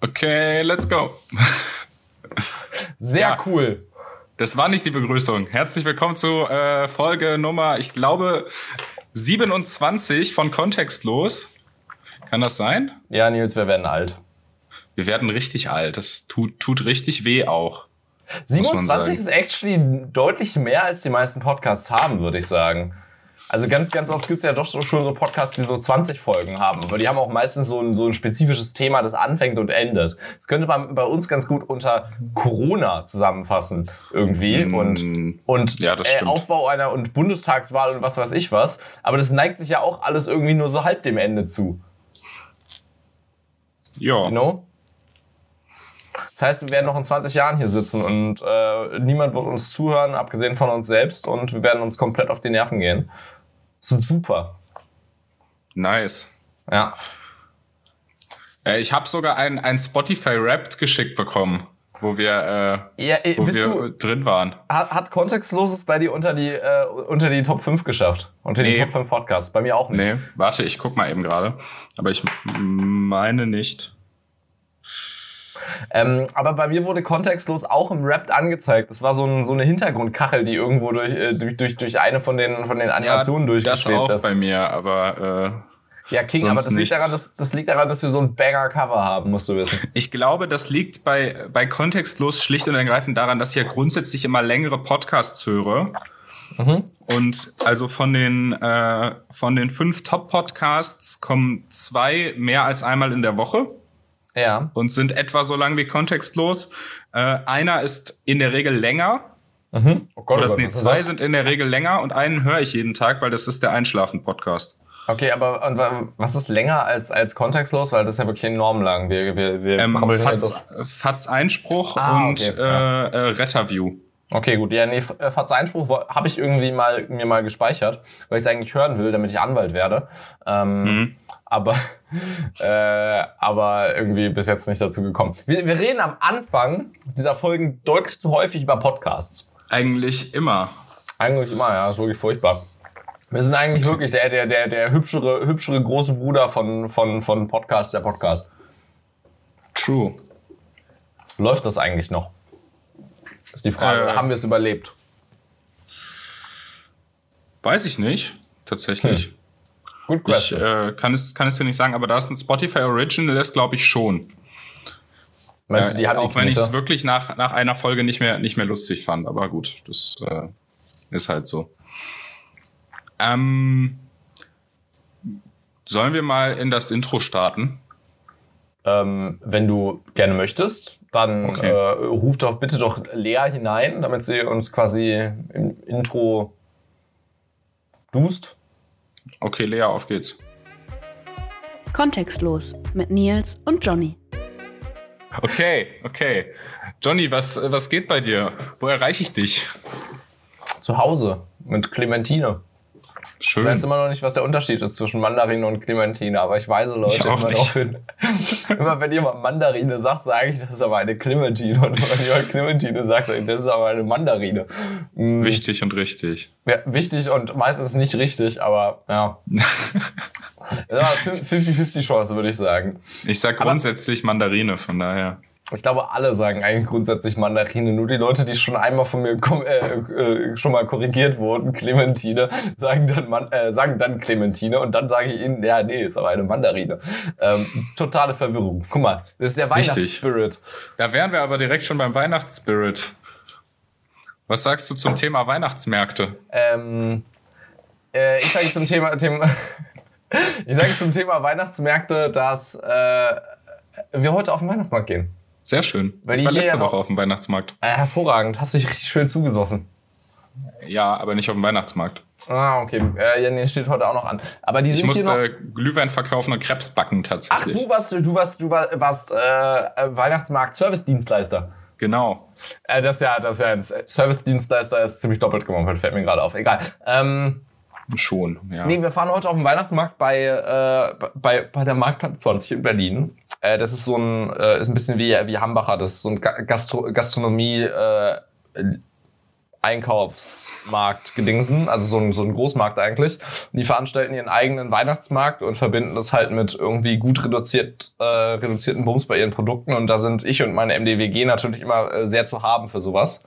Okay, let's go. Sehr ja, cool. Das war nicht die Begrüßung. Herzlich willkommen zu äh, Folge Nummer, ich glaube, 27 von Kontextlos. Kann das sein? Ja, Nils, wir werden alt. Wir werden richtig alt. Das tut, tut richtig weh auch. 27 ist actually deutlich mehr, als die meisten Podcasts haben, würde ich sagen. Also ganz, ganz oft gibt's ja doch so, schon so Podcasts, die so 20 Folgen haben. Aber die haben auch meistens so ein, so ein spezifisches Thema, das anfängt und endet. Das könnte man bei uns ganz gut unter Corona zusammenfassen irgendwie. Mm, und, und ja, äh, Aufbau einer und Bundestagswahl und was weiß ich was. Aber das neigt sich ja auch alles irgendwie nur so halb dem Ende zu. Ja. You know? Das heißt, wir werden noch in 20 Jahren hier sitzen und äh, niemand wird uns zuhören, abgesehen von uns selbst, und wir werden uns komplett auf die Nerven gehen sind super. Nice. Ja. Äh, ich habe sogar ein, ein Spotify-Wrapped geschickt bekommen, wo wir, äh, ja, äh, wo wir du, drin waren. Hat, hat Kontextloses bei dir unter die, äh, unter die Top 5 geschafft? Unter nee. die Top 5 Podcasts? Bei mir auch nicht. Nee, warte, ich guck mal eben gerade. Aber ich meine nicht. Ähm, aber bei mir wurde kontextlos auch im Rap angezeigt. Das war so, ein, so eine Hintergrundkachel, die irgendwo durch, äh, durch, durch, durch eine von den, von den Animationen ja, durchgeschwebt ist. Das auch bei mir, aber... Äh ja, King, aber das liegt, daran, dass, das liegt daran, dass wir so ein Banger-Cover haben, musst du wissen. Ich glaube, das liegt bei, bei Kontextlos schlicht und ergreifend daran, dass ich ja grundsätzlich immer längere Podcasts höre. Mhm. Und also von den, äh, von den fünf Top-Podcasts kommen zwei mehr als einmal in der Woche. Ja. Und sind etwa so lang wie kontextlos. Äh, einer ist in der Regel länger. Mhm. Oh Gott, Oder, oh Gott, nee, zwei sind in der Regel länger und einen höre ich jeden Tag, weil das ist der Einschlafen-Podcast. Okay, aber und, was ist länger als, als kontextlos? Weil das ist ja wirklich enorm lang. Wir, wir, wir ähm, Fatz, Fatz Einspruch ah, und okay, äh, äh, Retterview. Okay, gut. Ja, nee, äh, Fatz Einspruch habe ich irgendwie mal mir mal gespeichert, weil ich es eigentlich hören will, damit ich Anwalt werde. Ähm, mhm aber, äh, aber irgendwie bis jetzt nicht dazu gekommen. Wir, wir reden am Anfang dieser Folgen deutlich zu häufig über Podcasts. Eigentlich immer. Eigentlich immer, ja, ist wirklich furchtbar. Wir sind eigentlich wirklich der, der, der, der hübschere, hübschere große Bruder von, von, von Podcast, der Podcast. True. Läuft das eigentlich noch? Ist die Frage. Äh, haben wir es überlebt? Weiß ich nicht, tatsächlich. Hm. Good question. Ich äh, kann, es, kann es dir nicht sagen, aber da es ein Spotify Original ist, glaube ich schon. Meinst du, die hat auch wenn ich es wirklich nach, nach einer Folge nicht mehr, nicht mehr lustig fand, aber gut, das äh, ist halt so. Ähm, sollen wir mal in das Intro starten? Ähm, wenn du gerne möchtest, dann okay. äh, ruf doch bitte doch Lea hinein, damit sie uns quasi im Intro dust. Okay, Lea, auf geht's. Kontextlos mit Nils und Johnny. Okay, okay. Johnny, was, was geht bei dir? Wo erreiche ich dich? Zu Hause mit Clementine. Schön. Ich weiß immer noch nicht, was der Unterschied ist zwischen Mandarine und Clementine, aber ich weise Leute immer darauf hin. immer wenn jemand Mandarine sagt, sage ich, das ist aber eine Clementine. Und wenn jemand Clementine sagt, das ist aber eine Mandarine. Mhm. Wichtig und richtig. Ja, wichtig und meistens nicht richtig, aber ja. 50-50 Chance, würde ich sagen. Ich sag grundsätzlich aber, Mandarine, von daher. Ich glaube, alle sagen eigentlich grundsätzlich Mandarine. Nur die Leute, die schon einmal von mir äh, äh, schon mal korrigiert wurden, Clementine, sagen dann, Man äh, sagen dann Clementine und dann sage ich ihnen, ja, nee, ist aber eine Mandarine. Ähm, totale Verwirrung. Guck mal, das ist der Weihnachtsspirit. Da wären wir aber direkt schon beim Weihnachtsspirit. Was sagst du zum Thema Weihnachtsmärkte? Ähm, äh, ich sage zum Thema, Thema ich sage zum Thema Weihnachtsmärkte, dass äh, wir heute auf den Weihnachtsmarkt gehen. Sehr schön. Weil ich war letzte Woche auf dem Weihnachtsmarkt. Äh, hervorragend. Hast dich richtig schön zugesoffen. Ja, aber nicht auf dem Weihnachtsmarkt. Ah, okay. Äh, ja, nee, steht heute auch noch an. Aber die ich sind musste hier noch Glühwein verkaufen und Krebs backen tatsächlich. Ach, du warst, du warst, du warst, äh, Weihnachtsmarkt-Service-Dienstleister. Genau. Äh, das ist ja, das ja ein Service-Dienstleister ist ziemlich doppelt gemoppelt, fällt mir gerade auf. Egal. Ähm, Schon, ja. Nee, wir fahren heute auf den Weihnachtsmarkt bei, äh, bei, bei der Marktplatz 20 in Berlin. Äh, das ist so ein, äh, ist ein bisschen wie, wie Hambacher, das ist so ein Gastro Gastronomie, äh, Einkaufsmarkt gedingsen, also so ein, so ein Großmarkt eigentlich. Und die veranstalten ihren eigenen Weihnachtsmarkt und verbinden das halt mit irgendwie gut reduziert, äh, reduzierten Bums bei ihren Produkten. Und da sind ich und meine MDWG natürlich immer äh, sehr zu haben für sowas.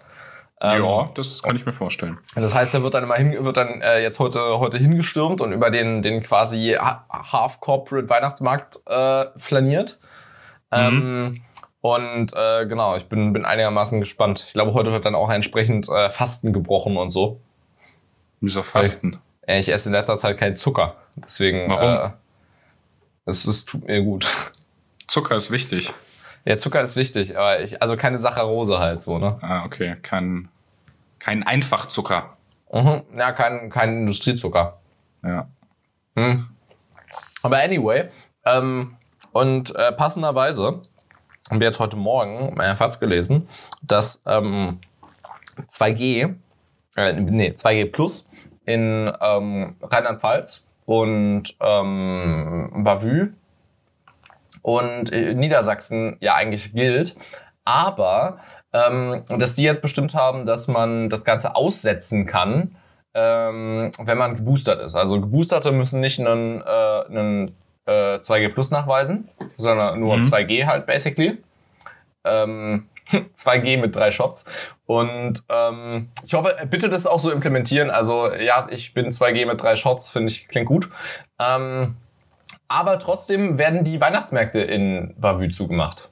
Ähm, ja, das kann ich mir vorstellen. Das heißt, er wird dann immer hin, wird dann äh, jetzt heute heute hingestürmt und über den den quasi Half Corporate Weihnachtsmarkt äh, flaniert. Mhm. Ähm, und äh, genau, ich bin, bin einigermaßen gespannt. Ich glaube, heute wird dann auch entsprechend äh, Fasten gebrochen und so. Wieso Fasten? Weil, äh, ich esse in letzter Zeit keinen Zucker. Deswegen. Warum? Äh, es, es tut mir gut. Zucker ist wichtig. Ja, Zucker ist wichtig, aber ich, also keine Saccharose halt so, ne? Ah, okay. Kein, kein Einfachzucker. Mhm. Ja, kein, kein Industriezucker. Ja. Hm. Aber anyway, ähm, und äh, passenderweise haben wir jetzt heute Morgen bei FAZ gelesen, dass ähm, 2G, äh, nee, 2G Plus in ähm, Rheinland-Pfalz und ähm, Bavü und Niedersachsen ja eigentlich gilt, aber ähm, dass die jetzt bestimmt haben, dass man das Ganze aussetzen kann, ähm, wenn man geboostert ist. Also Geboosterte müssen nicht einen, äh, einen äh, 2G Plus nachweisen, sondern nur mhm. 2G halt basically. Ähm, 2G mit drei Shots. Und ähm, ich hoffe, bitte das auch so implementieren. Also ja, ich bin 2G mit drei Shots, finde ich, klingt gut. Ähm, aber trotzdem werden die Weihnachtsmärkte in Bavü zugemacht.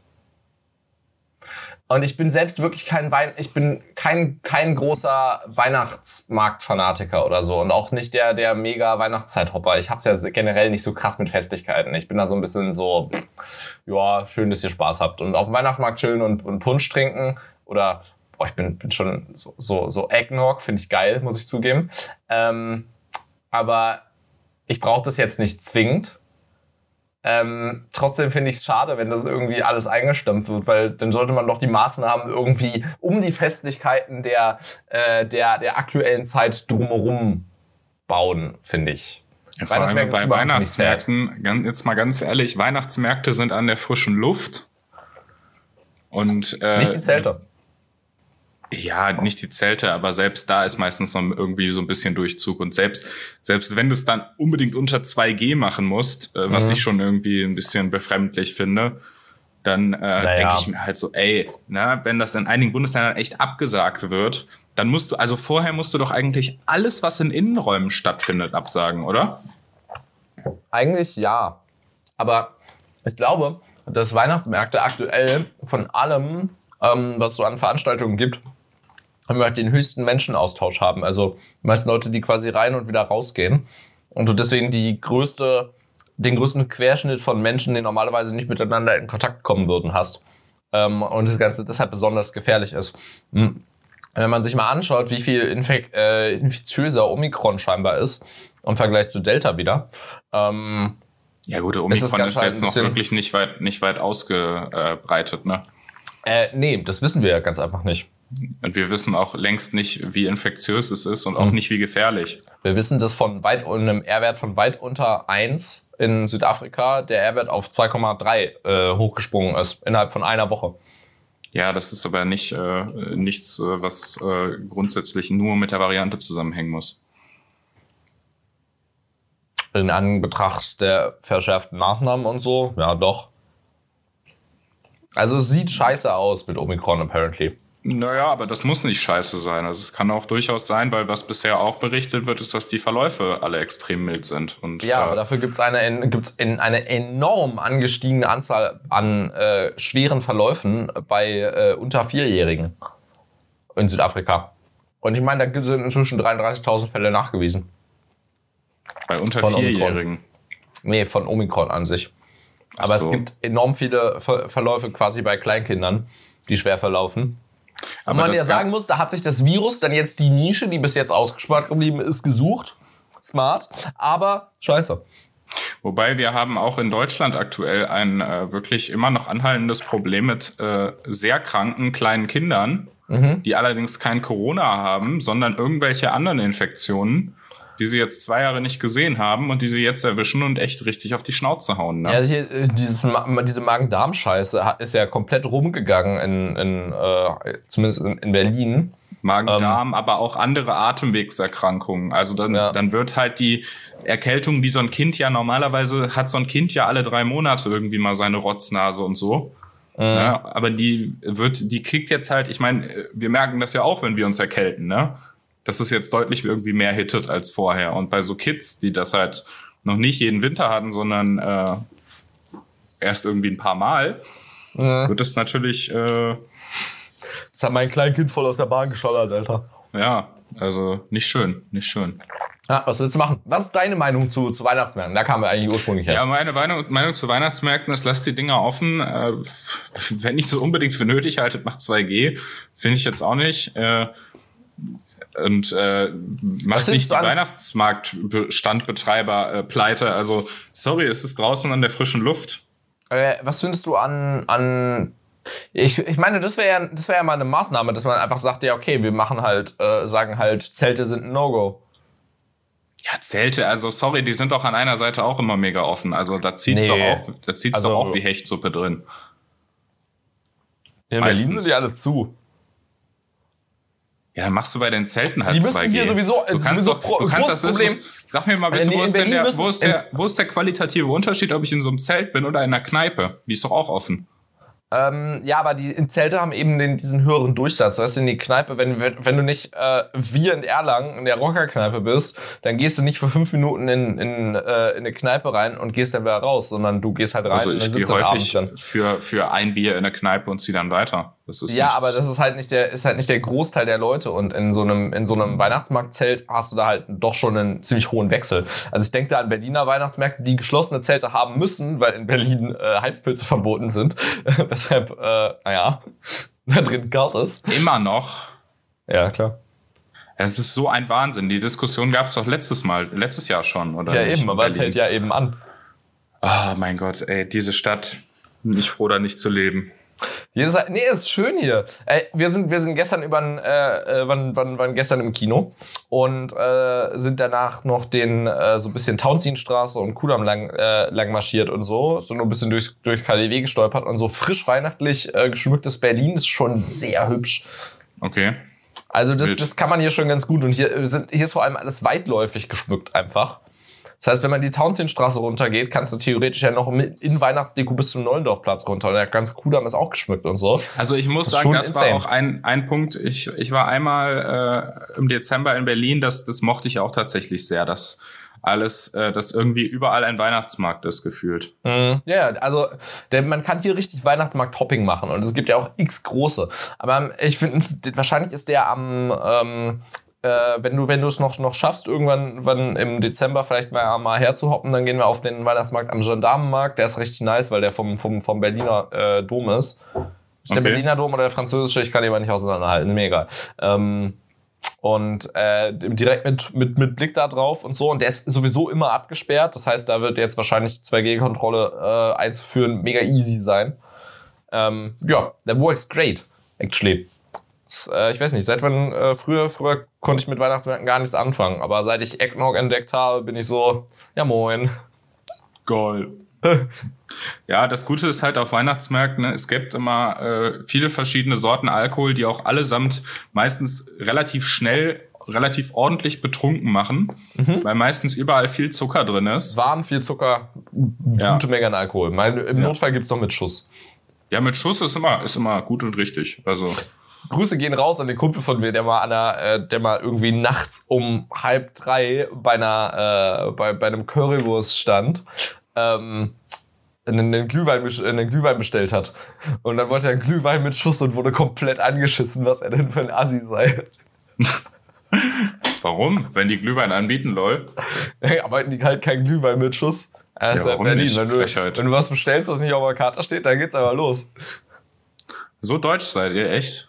Und ich bin selbst wirklich kein Wein, ich bin kein, kein großer Weihnachtsmarktfanatiker oder so. Und auch nicht der, der mega Weihnachtszeithopper. Ich hab's ja generell nicht so krass mit Festigkeiten. Ich bin da so ein bisschen so, ja, schön, dass ihr Spaß habt. Und auf dem Weihnachtsmarkt chillen und, und Punsch trinken. Oder, boah, ich bin, bin schon so, so, so Eggnog, finde ich geil, muss ich zugeben. Ähm, aber ich brauche das jetzt nicht zwingend. Ähm, trotzdem finde ich es schade, wenn das irgendwie alles eingestampft wird, weil dann sollte man doch die Maßnahmen irgendwie um die Festlichkeiten der, äh, der, der aktuellen Zeit drumherum bauen, finde ich. Ja, vor allem bei Weihnachtsmärkten, ganz, jetzt mal ganz ehrlich, Weihnachtsmärkte sind an der frischen Luft. Und, äh, Nicht die Zelte. Ja, nicht die Zelte, aber selbst da ist meistens noch irgendwie so ein bisschen Durchzug. Und selbst, selbst wenn du es dann unbedingt unter 2G machen musst, äh, was mhm. ich schon irgendwie ein bisschen befremdlich finde, dann äh, naja. denke ich mir halt so, ey, na, wenn das in einigen Bundesländern echt abgesagt wird, dann musst du, also vorher musst du doch eigentlich alles, was in Innenräumen stattfindet, absagen, oder? Eigentlich ja. Aber ich glaube, dass Weihnachtsmärkte aktuell von allem, ähm, was es so an Veranstaltungen gibt, haben wir halt den höchsten Menschenaustausch haben. Also die meisten Leute, die quasi rein und wieder rausgehen. Und du deswegen die größte, den größten Querschnitt von Menschen, die normalerweise nicht miteinander in Kontakt kommen würden, hast. Ähm, und das Ganze deshalb besonders gefährlich ist. Hm. Wenn man sich mal anschaut, wie viel Infek äh, infektiöser Omikron scheinbar ist, im Vergleich zu Delta wieder. Ähm, ja gut, Omikron ist, ist jetzt noch wirklich nicht weit, nicht weit ausgebreitet, ne? Äh, nee, das wissen wir ja ganz einfach nicht. Und wir wissen auch längst nicht, wie infektiös es ist und auch mhm. nicht, wie gefährlich. Wir wissen, dass von weit einem R-Wert von weit unter 1 in Südafrika der R-Wert auf 2,3 äh, hochgesprungen ist, innerhalb von einer Woche. Ja, das ist aber nicht äh, nichts, äh, was äh, grundsätzlich nur mit der Variante zusammenhängen muss. In Anbetracht der verschärften Maßnahmen und so, ja doch. Also es sieht scheiße aus mit Omikron apparently. Naja, aber das muss nicht scheiße sein. Also es kann auch durchaus sein, weil was bisher auch berichtet wird, ist, dass die Verläufe alle extrem mild sind. Und, ja, äh, aber dafür gibt es eine, gibt's in eine enorm angestiegene Anzahl an äh, schweren Verläufen bei äh, unter Vierjährigen in Südafrika. Und ich meine, da sind inzwischen 33.000 Fälle nachgewiesen. Bei unter von Vierjährigen? Omikron. Nee, von Omikron an sich. Aber so. es gibt enorm viele Ver Verläufe quasi bei Kleinkindern, die schwer verlaufen. Aber man ja sagen muss, da hat sich das Virus dann jetzt die Nische, die bis jetzt ausgespart geblieben ist, gesucht. Smart, aber scheiße. Wobei wir haben auch in Deutschland aktuell ein äh, wirklich immer noch anhaltendes Problem mit äh, sehr kranken kleinen Kindern, mhm. die allerdings kein Corona haben, sondern irgendwelche anderen Infektionen die sie jetzt zwei Jahre nicht gesehen haben und die sie jetzt erwischen und echt richtig auf die Schnauze hauen. Ne? Ja, hier, äh, dieses, diese Magen-Darm-Scheiße ist ja komplett rumgegangen, in, in, äh, zumindest in, in Berlin. Magen-Darm, ähm, aber auch andere Atemwegserkrankungen. Also dann, ja. dann wird halt die Erkältung, die so ein Kind ja normalerweise hat, so ein Kind ja alle drei Monate irgendwie mal seine Rotznase und so. Mhm. Ja, aber die wird, die kickt jetzt halt, ich meine, wir merken das ja auch, wenn wir uns erkälten, ne? Dass es jetzt deutlich irgendwie mehr hittet als vorher. Und bei so Kids, die das halt noch nicht jeden Winter hatten, sondern äh, erst irgendwie ein paar Mal, mhm. wird es natürlich äh, das hat mein Kleinkind voll aus der Bahn geschallert, Alter. Ja, also nicht schön, nicht schön. Ja, was willst du machen? Was ist deine Meinung zu, zu Weihnachtsmärkten? Da kamen wir eigentlich ursprünglich her. Ja, meine Meinung, Meinung zu Weihnachtsmärkten ist, lasst die Dinger offen. Äh, wenn nicht so unbedingt für nötig haltet, macht 2G. Finde ich jetzt auch nicht. Äh, und äh, macht nicht die Weihnachtsmarktstandbetreiber äh, pleite. Also, sorry, es ist draußen an der frischen Luft. Äh, was findest du an, an ich, ich meine, das wäre ja, das wäre ja mal eine Maßnahme, dass man einfach sagt, ja, okay, wir machen halt, äh, sagen halt, Zelte sind ein No-Go. Ja, Zelte, also sorry, die sind doch an einer Seite auch immer mega offen. Also da zieht's nee. doch auf, da zieht's also, doch auch wie Hechtsuppe drin. In. Berlin sind die alle zu. Ja, dann machst du bei den Zelten halt die müssen 2G. Hier sowieso, du kannst sowieso doch, du kannst das Problem. Ist, sag mir mal bitte, wo ist, denn der, wo, ist der, wo ist der qualitative Unterschied, ob ich in so einem Zelt bin oder in einer Kneipe? Die ist doch auch offen. Ähm, ja, aber die Zelte haben eben den, diesen höheren Durchsatz. Weißt du, in die Kneipe, wenn, wenn du nicht äh, wie in Erlangen in der Rockerkneipe bist, dann gehst du nicht für fünf Minuten in, in, äh, in eine Kneipe rein und gehst dann wieder raus, sondern du gehst halt rein also ich gehe häufig für, für ein Bier in eine Kneipe und zieh dann weiter. Das ist ja, nichts. aber das ist halt nicht der, ist halt nicht der Großteil der Leute und in so einem, in so einem Weihnachtsmarktzelt hast du da halt doch schon einen ziemlich hohen Wechsel. Also ich denke da an Berliner Weihnachtsmärkte, die geschlossene Zelte haben müssen, weil in Berlin äh, Heizpilze verboten sind. Weshalb, äh, naja, da drin kalt ist. Immer noch. Ja, klar. Es ist so ein Wahnsinn. Die Diskussion gab es doch letztes Mal, letztes Jahr schon, oder? Ja, eben, aber es hält ja eben an. Oh mein Gott, ey, diese Stadt. Nicht froh, da nicht zu leben. Jedes, nee, ist schön hier. Ey, wir sind, wir sind gestern über, äh, äh, wann, wann, wann gestern im Kino und äh, sind danach noch den äh, so ein bisschen Townsendstraße und Kudamm lang, äh, lang marschiert und so, so nur ein bisschen durch durch KDW gestolpert und so frisch weihnachtlich äh, geschmücktes Berlin ist schon sehr hübsch. Okay. Also das, das kann man hier schon ganz gut und hier sind hier ist vor allem alles weitläufig geschmückt einfach. Das heißt, wenn man die Townsendstraße runtergeht, kannst du theoretisch ja noch in Weihnachtsdeko bis zum Neulendorfplatz runter. Und der ganze Kudamm ist auch geschmückt und so. Also ich muss das sagen, das insane. war auch ein, ein Punkt. Ich, ich war einmal äh, im Dezember in Berlin, das, das mochte ich auch tatsächlich sehr. Das alles, äh, dass irgendwie überall ein Weihnachtsmarkt ist, gefühlt. Mhm. Ja, also der, man kann hier richtig Weihnachtsmarkt-Hopping machen und es gibt ja auch x große. Aber ich finde, wahrscheinlich ist der am ähm, äh, wenn du wenn du es noch noch schaffst irgendwann wann im Dezember vielleicht mal mal herzuhoppen, dann gehen wir auf den Weihnachtsmarkt am Gendarmenmarkt. Der ist richtig nice, weil der vom vom vom Berliner äh, Dom ist. Ist okay. der Berliner Dom oder der französische? Ich kann die aber nicht auseinanderhalten. Mir egal. Ähm, und äh, direkt mit, mit, mit Blick da drauf und so. Und der ist sowieso immer abgesperrt. Das heißt, da wird jetzt wahrscheinlich 2G-Kontrolle äh, einzuführen mega easy sein. Ähm, ja, that works great, actually. Äh, ich weiß nicht, seit wann äh, früher, früher konnte ich mit Weihnachtsmärkten gar nichts anfangen. Aber seit ich Eggnog entdeckt habe, bin ich so, ja moin. Goal. ja, das Gute ist halt auf Weihnachtsmärkten, ne, es gibt immer äh, viele verschiedene Sorten Alkohol, die auch allesamt meistens relativ schnell relativ ordentlich betrunken machen, mhm. weil meistens überall viel Zucker drin ist. Warm, viel Zucker, gute ja. Menge an Alkohol. Im ja. Notfall gibt's noch mit Schuss. Ja, mit Schuss ist immer, ist immer gut und richtig. Also Grüße gehen raus an den Kumpel von mir, der mal an der, äh, der mal irgendwie nachts um halb drei bei einer, äh, bei, bei einem Currywurst stand. Ähm, einen Glühwein, einen Glühwein bestellt hat. Und dann wollte er einen Glühwein mit Schuss und wurde komplett angeschissen, was er denn für ein Assi sei. Warum? Wenn die Glühwein anbieten, lol. Hey, arbeiten die halt keinen Glühwein mit Schuss. Ja, ja warum Berlin. Nicht? Wenn, du, wenn du was bestellst, was nicht auf der Karte steht, dann geht's aber los. So deutsch seid ihr, echt?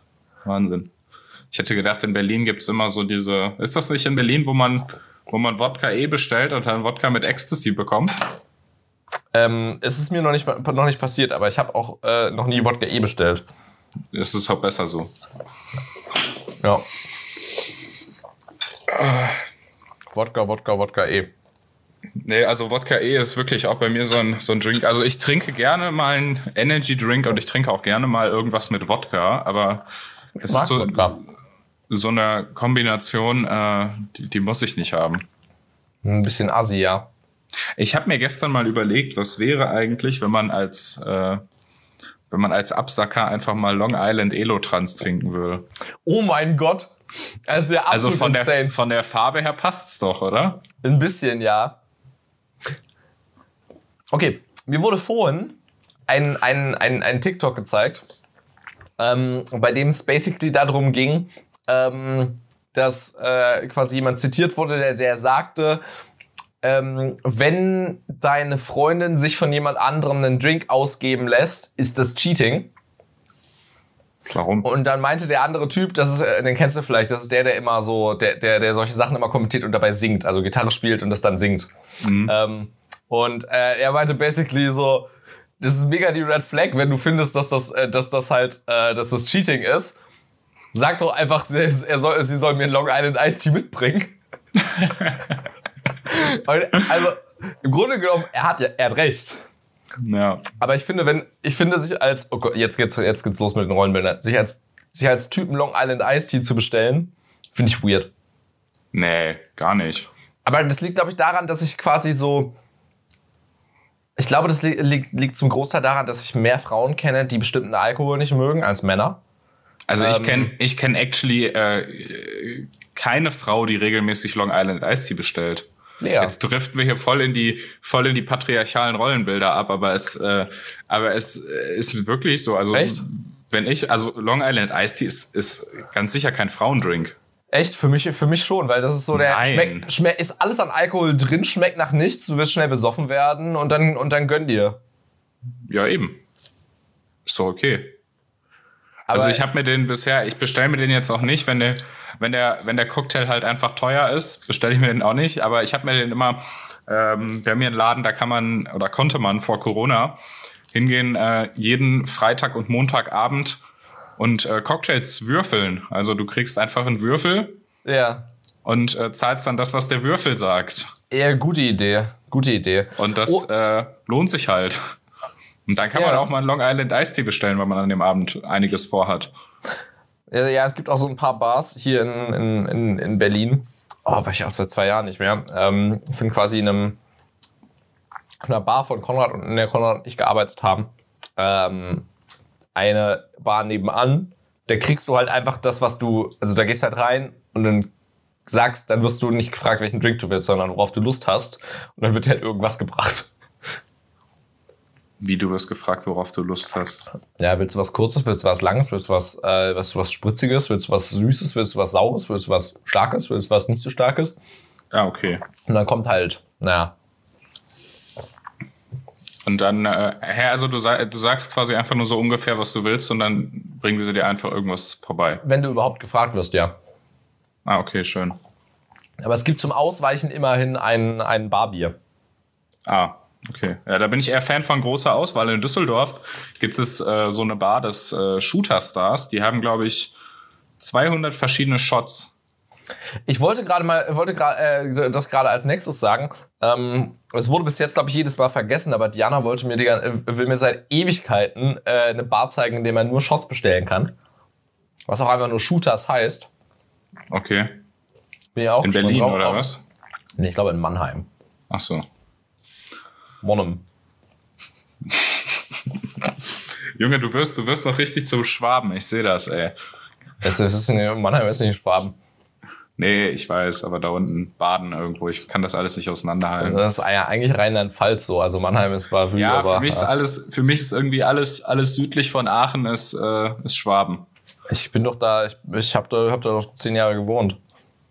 Wahnsinn. Ich hätte gedacht, in Berlin gibt's immer so diese. Ist das nicht in Berlin, wo man, wo man Wodka E bestellt und dann Wodka mit Ecstasy bekommt? Ähm, es ist mir noch nicht, noch nicht passiert, aber ich habe auch äh, noch nie Wodka E bestellt. Es ist auch besser so. Ja. Wodka, Wodka, Wodka E. Nee, also Wodka E ist wirklich auch bei mir so ein, so ein Drink. Also ich trinke gerne mal einen Energy Drink und ich trinke auch gerne mal irgendwas mit Wodka, aber es ist so. So eine Kombination, äh, die, die muss ich nicht haben. Ein bisschen assi, ja. Ich habe mir gestern mal überlegt, was wäre eigentlich, wenn man als äh, wenn man als Absacker einfach mal Long Island Elotrans trinken würde. Oh mein Gott. Ist ja Also absolut von insane. der, von der Farbe her passt's doch, oder? Ein bisschen, ja. Okay, mir wurde vorhin ein, ein, ein, ein TikTok gezeigt, ähm, bei dem es basically darum ging, ähm, dass äh, quasi jemand zitiert wurde, der, der sagte, ähm, wenn deine Freundin sich von jemand anderem einen Drink ausgeben lässt, ist das Cheating. Warum? Und dann meinte der andere Typ, das ist, äh, den kennst du vielleicht, das ist der, der immer so, der, der, der solche Sachen immer kommentiert und dabei singt, also Gitarre spielt und das dann singt. Ähm, und äh, er meinte basically so, das ist mega die Red Flag, wenn du findest, dass das, äh, dass das halt, äh, dass das Cheating ist. Sag doch einfach, sie, er soll, sie soll mir einen Long Island Ice Tea mitbringen. also im Grunde genommen, er hat ja, er hat recht. Ja. Aber ich finde, wenn, ich finde sich als, oh Gott, jetzt geht's, jetzt geht's los mit den Rollenbildern, sich als, sich als Typen Long Island Ice Tea zu bestellen, finde ich weird. Nee, gar nicht. Aber das liegt, glaube ich, daran, dass ich quasi so, ich glaube, das li liegt, liegt zum Großteil daran, dass ich mehr Frauen kenne, die bestimmten Alkohol nicht mögen, als Männer. Also ich Ähm. kenne ich kenn actually äh, keine Frau, die regelmäßig Long Island Ice Tea bestellt. Lea. Jetzt driften wir hier voll in die voll in die patriarchalen Rollenbilder ab, aber es äh, aber es ist wirklich so, also Echt? wenn ich also Long Island Ice Tea ist ist ganz sicher kein Frauendrink. Echt? Für mich, für mich schon, weil das ist so der, Nein. schmeckt, schmeckt, ist alles an Alkohol drin, schmeckt nach nichts, du wirst schnell besoffen werden und dann, und dann gönn dir. Ja, eben. Ist doch okay. Aber also ich habe mir den bisher, ich bestelle mir den jetzt auch nicht, wenn der, wenn der, wenn der Cocktail halt einfach teuer ist, bestelle ich mir den auch nicht. Aber ich habe mir den immer, ähm, wir haben hier einen Laden, da kann man oder konnte man vor Corona hingehen, äh, jeden Freitag und Montagabend und äh, Cocktails würfeln. Also du kriegst einfach einen Würfel ja. und äh, zahlst dann das, was der Würfel sagt. Eher gute Idee. Gute Idee. Und das Oh. äh, lohnt sich halt. Und dann kann Ja. man auch mal einen Long Island Ice Tea bestellen, weil man an dem Abend einiges vorhat. Ja, ja, es gibt auch so ein paar Bars hier in, in, in, in Berlin. Oh, war ich auch seit zwei Jahren nicht mehr. Ähm, ich bin quasi in einem in einer Bar von Konrad und in der Konrad und ich gearbeitet haben. Ähm, eine Bar nebenan. Da kriegst du halt einfach das, was du, also da gehst halt rein und dann sagst, dann wirst du nicht gefragt, welchen Drink du willst, sondern worauf du Lust hast. Und dann wird dir halt irgendwas gebracht. Wie du wirst gefragt, worauf du Lust hast. Ja, willst du was Kurzes, willst du was Langes, willst du was, äh, du was Spritziges, willst du was Süßes, willst du was Saures, willst du was Starkes, willst du was nicht so Starkes? Ja, okay. Und dann kommt halt, naja, Und dann, äh, hä, also du, du sagst quasi einfach nur so ungefähr, was du willst und dann bringen sie dir einfach irgendwas vorbei. wenn du überhaupt gefragt wirst, ja. Ah, okay, schön. Aber es gibt zum Ausweichen immerhin ein, ein Barbier. Ah, okay. Ja, da bin ich eher Fan von großer Auswahl. In Düsseldorf gibt es äh, so eine Bar des äh, Shooter Stars. Die haben, glaube ich, 200 verschiedene Shots. Ich wollte gerade mal, wollte gerade äh, das gerade als nächstes sagen. Ähm, es wurde bis jetzt, glaube ich, jedes Mal vergessen, aber Diana wollte mir äh, will mir seit Ewigkeiten äh, eine Bar zeigen, in der man nur Shots bestellen kann. Was auch einfach nur Shooters heißt. Okay. Bin ich auch In Berlin drauf. oder was? Nee, ich glaube in Mannheim. Ach so. Monum. Junge, du wirst, du wirst noch richtig zum Schwaben. Ich sehe das, ey. Es ist, in Mannheim ist nicht Schwaben. Nee, ich weiß, aber da unten Baden irgendwo. Ich kann das alles nicht auseinanderhalten. Das ist eigentlich Rheinland-Pfalz so. Also Mannheim ist Wühl, Ja, aber für mich ist alles, für mich ist irgendwie alles, alles südlich von Aachen ist, äh, ist Schwaben. ich bin doch da, ich, ich habe da, hab da doch zehn Jahre gewohnt.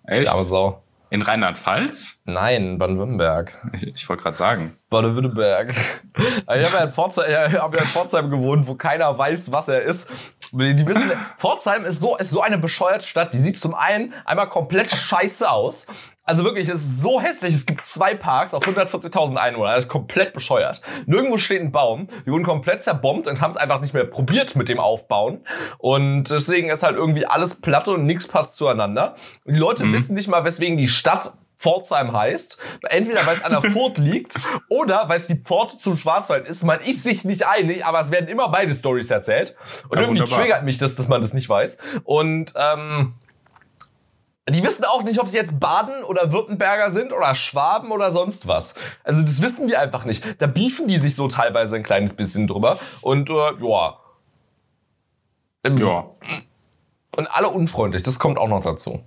Echt? Aber Sau. In Rheinland-Pfalz? Nein, Baden-Württemberg. Ich, ich wollte gerade sagen. Baden-Württemberg. ich habe ja, in Pforzheim- hab ja in Pforzheim gewohnt, wo keiner weiß, was er ist. Die wissen, Pforzheim ist so, ist so eine bescheuerte Stadt. Die sieht zum einen einmal komplett scheiße aus. Also wirklich, es ist so hässlich. Es gibt zwei Parks auf 140.000 Einwohner. Das ist komplett bescheuert. Nirgendwo steht ein Baum. Die wurden komplett zerbombt und haben es einfach nicht mehr probiert mit dem Aufbauen. Und deswegen ist halt irgendwie alles platte und nichts passt zueinander. Und die Leute wissen nicht mal, weswegen die Stadt Pforzheim heißt. Entweder weil es an der Furt liegt oder weil es die Pforte zum Schwarzwald ist. Man ist sich nicht einig, aber es werden immer beide Stories erzählt. Und Ja, irgendwie wunderbar. triggert mich das, dass man das nicht weiß. Und ähm, Die wissen auch nicht, ob sie jetzt Baden oder Württemberger sind oder Schwaben oder sonst was. Also das wissen die einfach nicht. Da beefen die sich so teilweise ein kleines bisschen drüber. Und äh, ja. Ja. Und alle unfreundlich, das kommt auch noch dazu.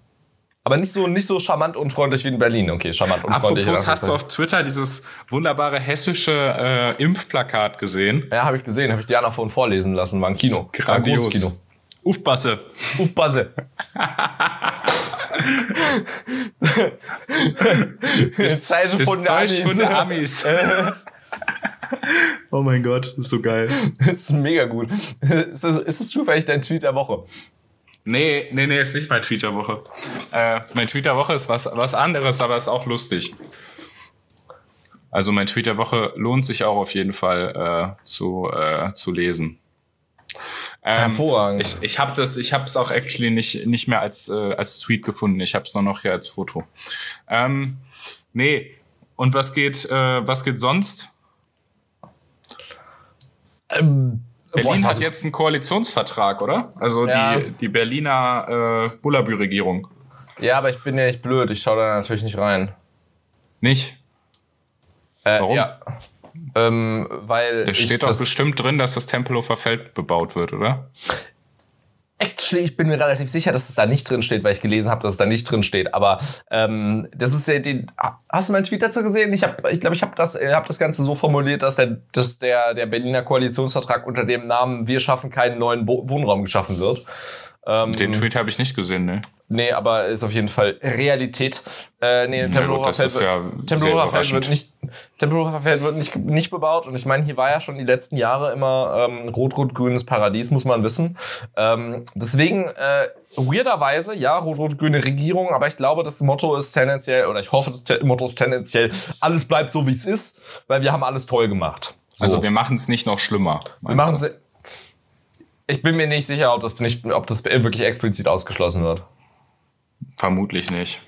Aber nicht so, nicht so charmant unfreundlich wie in Berlin. Okay, charmant unfreundlich. Apropos, hast du auf Twitter dieses wunderbare hessische äh, Impfplakat gesehen? Ja, habe ich gesehen, habe ich Diana vorhin vorlesen lassen, war ein Kino. War ein großes Kino. Ufbasse. Aufpasse. Das, das von von den Amis. oh mein Gott, das ist so geil. Das ist mega gut. Ist das, ist das zufällig dein Tweet der Woche? Nee, nee, nee, ist nicht mein Tweet der Woche. Äh, mein Tweet der Woche ist was, was anderes, aber ist auch lustig. Also mein Tweet der Woche lohnt sich auch auf jeden Fall äh, zu, äh, zu lesen. Ähm, Hervorragend. Ich, ich habe das, ich habe es auch actually nicht nicht mehr als äh, als Tweet gefunden. Ich habe es nur noch hier als Foto. Ähm, nee. Und was geht äh, was geht sonst? Ähm, Berlin boah, hat jetzt einen Koalitionsvertrag, oder? Also Ja. die die Berliner äh, Bullabü-Regierung. Ja, aber ich bin ja nicht blöd. Ich schaue da natürlich nicht rein. Nicht? Äh, Warum? Ja. Ähm, weil Da steht doch bestimmt drin, dass das Tempelhofer Feld bebaut wird, oder? Actually, ich bin mir relativ sicher, dass es da nicht drin steht, weil ich gelesen habe, dass es da nicht drin steht. Aber ähm, das ist ja die. Hast du meinen Tweet dazu gesehen? Ich habe, ich glaube, ich habe das, hab das Ganze so formuliert, dass der, dass der, der Berliner Koalitionsvertrag unter dem Namen "Wir schaffen keinen neuen Bo Wohnraum" geschaffen wird. Ähm, Den Tweet habe ich nicht gesehen, ne? Nee, aber ist auf jeden Fall Realität. Äh, nee, Tempelhofer Feld, wird- ja Tempelhofer sehr Feld überraschend. wird nicht, Tempelhofer Feld wird nicht, nicht bebaut. Und ich meine, hier war ja schon die letzten Jahre immer ähm, rot-rot-grünes Paradies, muss man wissen. Ähm, deswegen, äh, weirderweise, ja, rot-rot-grüne Regierung, aber ich glaube, das Motto ist tendenziell, oder ich hoffe, das Motto ist tendenziell, alles bleibt so, wie es ist, weil wir haben alles toll gemacht. So. Also wir machen es nicht noch schlimmer. wir machen sie. Ich bin mir nicht sicher, ob das, nicht, ob das wirklich explizit ausgeschlossen wird. Vermutlich nicht.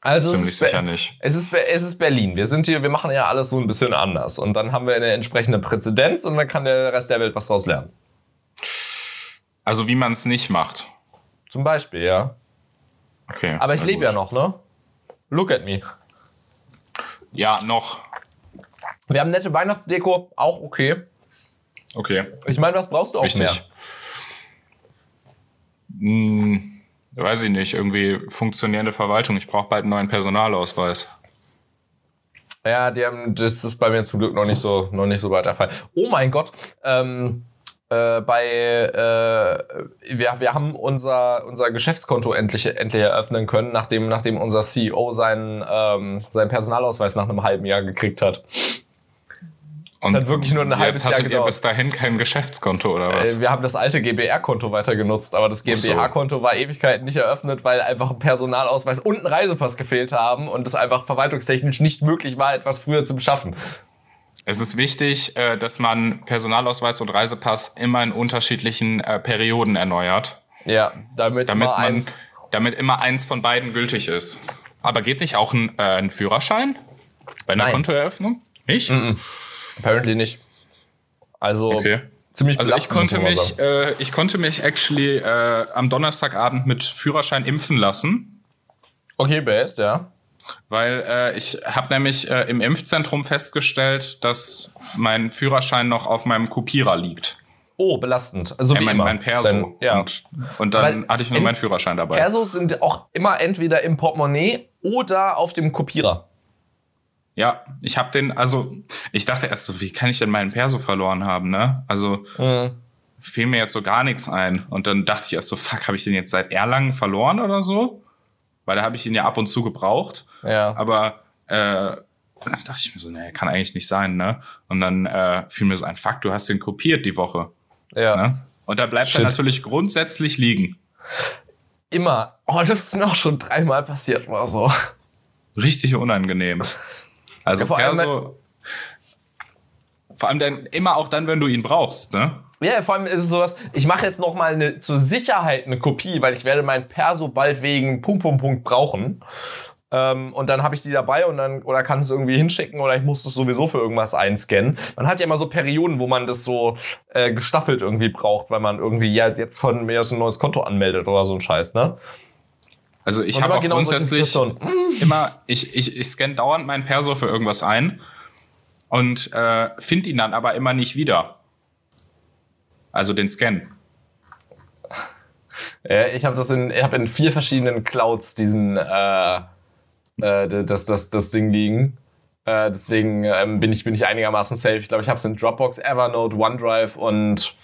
Also Ziemlich sicher nicht. Es ist, es ist Berlin. Wir sind hier, wir machen ja alles so ein bisschen anders. Und dann haben wir eine entsprechende Präzedenz und dann kann der Rest der Welt was daraus lernen. Also wie man es nicht macht. Zum Beispiel, ja. Okay. Aber ich lebe ja noch, ne? Look at me. Ja, noch. Wir haben nette Weihnachtsdeko, auch okay. Okay. Ich meine, was brauchst du auch Richtig. mehr? Hm, weiß ich nicht. Irgendwie funktionierende Verwaltung. Ich brauche bald einen neuen Personalausweis. Ja, die haben, das ist bei mir zum Glück noch nicht so, noch nicht so weit der Fall. Oh mein Gott. Ähm, äh, bei, äh, wir, wir haben unser, unser Geschäftskonto endlich, endlich eröffnen können, nachdem, nachdem unser CEO seinen, ähm, seinen Personalausweis nach einem halben Jahr gekriegt hat. Und hat wirklich nur ein halbes jetzt Jahr hattet ihr gedauert. bis dahin kein Geschäftskonto oder was? Äh, Wir haben das alte GBR-Konto weiter genutzt, aber das. GmbH-Konto war Ewigkeiten nicht eröffnet, weil einfach ein Personalausweis und ein Reisepass gefehlt haben und es einfach verwaltungstechnisch nicht möglich war, etwas früher zu beschaffen. Es ist wichtig, äh, dass man Personalausweis und Reisepass immer in unterschiedlichen äh, Perioden erneuert, Ja, damit, damit immer man, eins. damit immer eins von beiden gültig ist. Aber geht nicht auch ein, äh, ein Führerschein bei einer Nein. Kontoeröffnung? Nicht? Apparently nicht. Also Okay. ziemlich Also ich konnte mich, äh, ich konnte mich actually äh, am Donnerstagabend mit Führerschein impfen lassen, Okay, based, ja. weil äh, ich habe nämlich äh, im Impfzentrum festgestellt, dass mein Führerschein noch auf meinem Kopierer liegt. Oh, belastend. Also Ja, wie mein, immer. mein Perso. Dann, ja. Und, und dann Weil hatte ich nur in- meinen Führerschein dabei. Persos sind auch immer entweder im Portemonnaie oder auf dem Kopierer. Ja, ich habe den, also ich dachte erst so, wie kann ich denn meinen Perso verloren haben, ne? Also Mhm. fiel mir jetzt so gar nichts ein. Und dann dachte ich erst so, fuck, habe ich den jetzt seit Erlangen verloren oder so? Weil da habe ich ihn ja ab und zu gebraucht. Ja. Aber äh, dann dachte ich mir so, nee, kann eigentlich nicht sein, ne? Und dann äh, fiel mir so ein Fakt, du hast den kopiert die Woche. ja. Ne? Und da bleibt er natürlich grundsätzlich liegen. Immer. Oh, das ist mir auch schon dreimal passiert oder so. Richtig unangenehm. Also Ja, vor allem- Perso, vor allem dann immer auch dann, wenn du ihn brauchst, ne? Ja, vor allem ist es sowas, ich mache jetzt noch mal eine, zur Sicherheit eine Kopie, weil ich werde mein Perso bald wegen Punkt, Punkt, Punkt brauchen. Ähm, und dann habe ich die dabei und dann, oder kann es irgendwie hinschicken oder ich muss das sowieso für irgendwas einscannen. Man hat ja immer so Perioden, wo man das so äh, gestaffelt irgendwie braucht, weil man irgendwie ja jetzt von mir ein neues Konto anmeldet oder so ein Scheiß, ne? Also ich habe auch genau grundsätzlich immer, ich, ich, ich scanne dauernd meinen Perso für irgendwas ein und äh, finde ihn dann aber immer nicht wieder. Also den Scan. Ja, ich habe das in, ich hab in vier verschiedenen Clouds diesen äh, äh, das, das, das Ding liegen. Äh, deswegen ähm, bin, ich, bin ich einigermaßen safe. Ich glaube, ich habe es in Dropbox, Evernote, OneDrive und